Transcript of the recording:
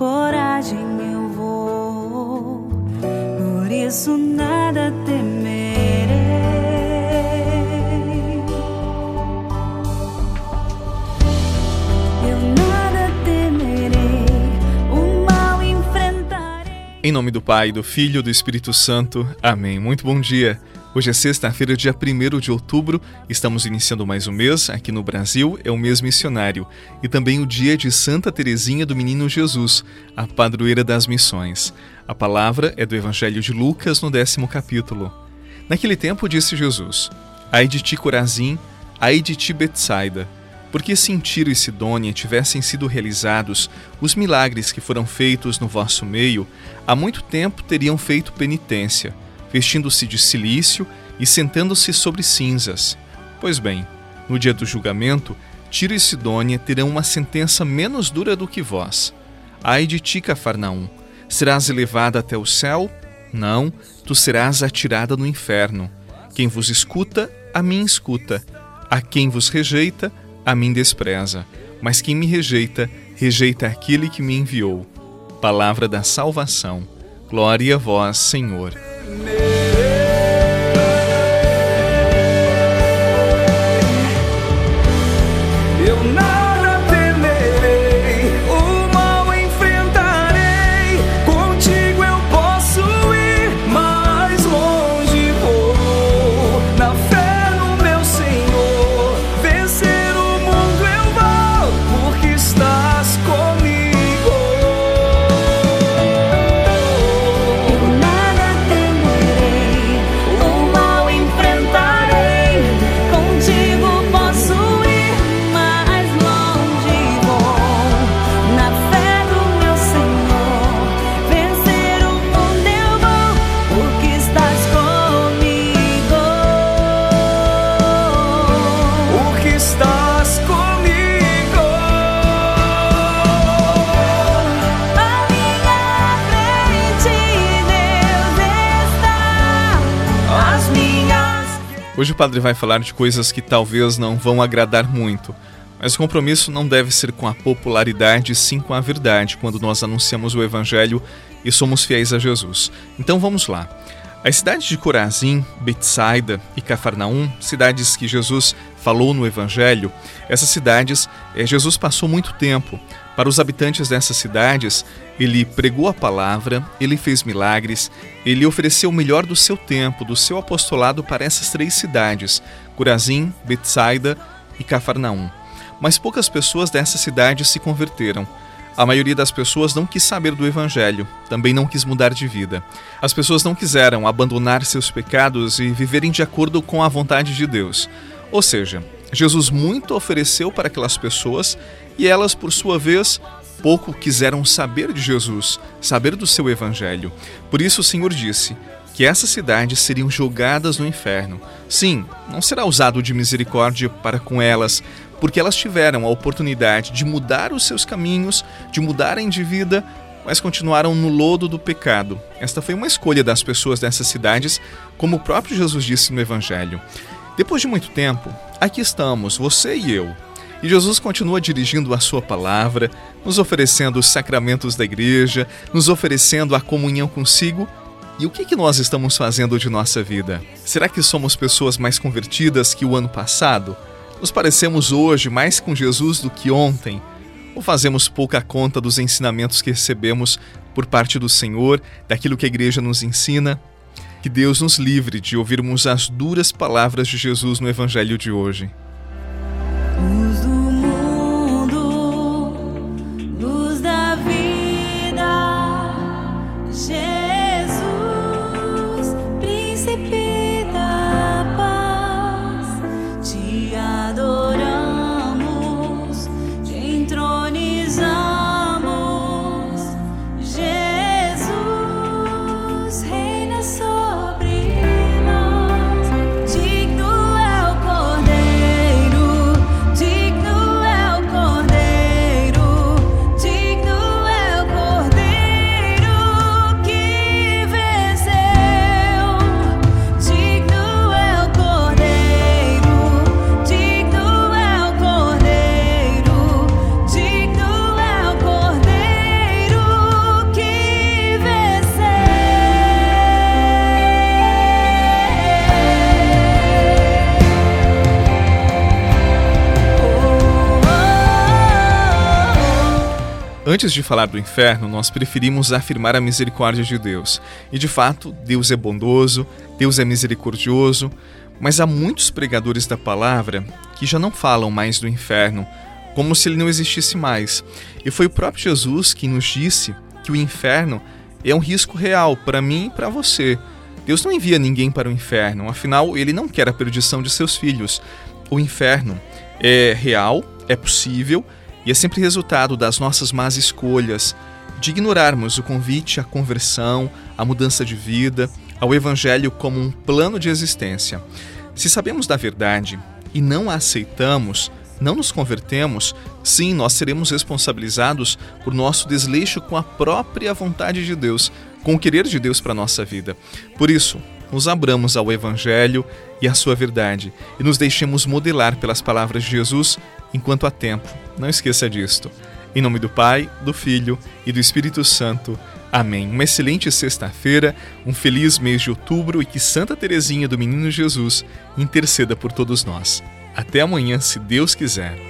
coragem eu vou, por isso nada temerei. Eu nada temerei, o mal enfrentarei. Em nome do Pai, do Filho e do Espírito Santo. Amém. Muito bom dia. Hoje é sexta-feira, dia 1 de outubro. Estamos iniciando mais um mês. Aqui no Brasil é o mês missionário e também o dia de Santa Teresinha do Menino Jesus, a padroeira das missões. A palavra é do Evangelho de Lucas, no décimo capítulo. Naquele tempo disse Jesus: Ai de ti, Corazim, ai de ti, Betsaida, porque se em Tiro e Sidônia tivessem sido realizados os milagres que foram feitos no vosso meio, há muito tempo teriam feito penitência vestindo-se de silício e sentando-se sobre cinzas. Pois bem, no dia do julgamento, Tiro e Sidônia terão uma sentença menos dura do que vós. Ai de ti, Cafarnaum! Serás elevada até o céu? Não, tu serás atirada no inferno. Quem vos escuta, a mim escuta. A quem vos rejeita, a mim despreza. Mas quem me rejeita, rejeita aquele que me enviou. Palavra da salvação. Glória a vós, Senhor. Hoje o padre vai falar de coisas que talvez não vão agradar muito, mas o compromisso não deve ser com a popularidade, sim com a verdade, quando nós anunciamos o Evangelho e somos fiéis a Jesus. Então vamos lá. As cidades de Corazim, Betsaida e Cafarnaum, cidades que Jesus falou no Evangelho, essas cidades, eh, Jesus passou muito tempo. Para os habitantes dessas cidades, ele pregou a palavra, ele fez milagres, ele ofereceu o melhor do seu tempo, do seu apostolado para essas três cidades, Corazim, Betsaida e Cafarnaum. Mas poucas pessoas dessas cidades se converteram. A maioria das pessoas não quis saber do Evangelho, também não quis mudar de vida. As pessoas não quiseram abandonar seus pecados e viverem de acordo com a vontade de Deus. Ou seja, Jesus muito ofereceu para aquelas pessoas e elas, por sua vez, pouco quiseram saber de Jesus, saber do seu evangelho. Por isso o Senhor disse que essas cidades seriam jogadas no inferno. Sim, não será usado de misericórdia para com elas, porque elas tiveram a oportunidade de mudar os seus caminhos, de mudarem de vida, mas continuaram no lodo do pecado. Esta foi uma escolha das pessoas dessas cidades, como o próprio Jesus disse no Evangelho. Depois de muito tempo, aqui estamos, você e eu, e Jesus continua dirigindo a sua palavra, nos oferecendo os sacramentos da igreja, nos oferecendo a comunhão consigo. E o que, que nós estamos fazendo de nossa vida? Será que somos pessoas mais convertidas que o ano passado? Nos parecemos hoje mais com Jesus do que ontem? Ou fazemos pouca conta dos ensinamentos que recebemos por parte do Senhor, daquilo que a igreja nos ensina? Que Deus nos livre de ouvirmos as duras palavras de Jesus no Evangelho de hoje. Antes de falar do inferno, nós preferimos afirmar a misericórdia de Deus. E de fato, Deus é bondoso, Deus é misericordioso, mas há muitos pregadores da palavra que já não falam mais do inferno, como se ele não existisse mais. E foi o próprio Jesus que nos disse que o inferno é um risco real para mim e para você. Deus não envia ninguém para o inferno, afinal, ele não quer a perdição de seus filhos. O inferno é real, é possível e é sempre resultado das nossas más escolhas, de ignorarmos o convite à conversão, à mudança de vida, ao Evangelho como um plano de existência. Se sabemos da verdade e não a aceitamos, não nos convertemos, sim, nós seremos responsabilizados por nosso desleixo com a própria vontade de Deus, com o querer de Deus para a nossa vida. Por isso, nos abramos ao Evangelho e à sua verdade e nos deixemos modelar pelas palavras de Jesus enquanto há tempo. Não esqueça disto. Em nome do Pai, do Filho e do Espírito Santo. Amém. Uma excelente sexta-feira, um feliz mês de outubro e que Santa Teresinha do Menino Jesus interceda por todos nós. Até amanhã, se Deus quiser.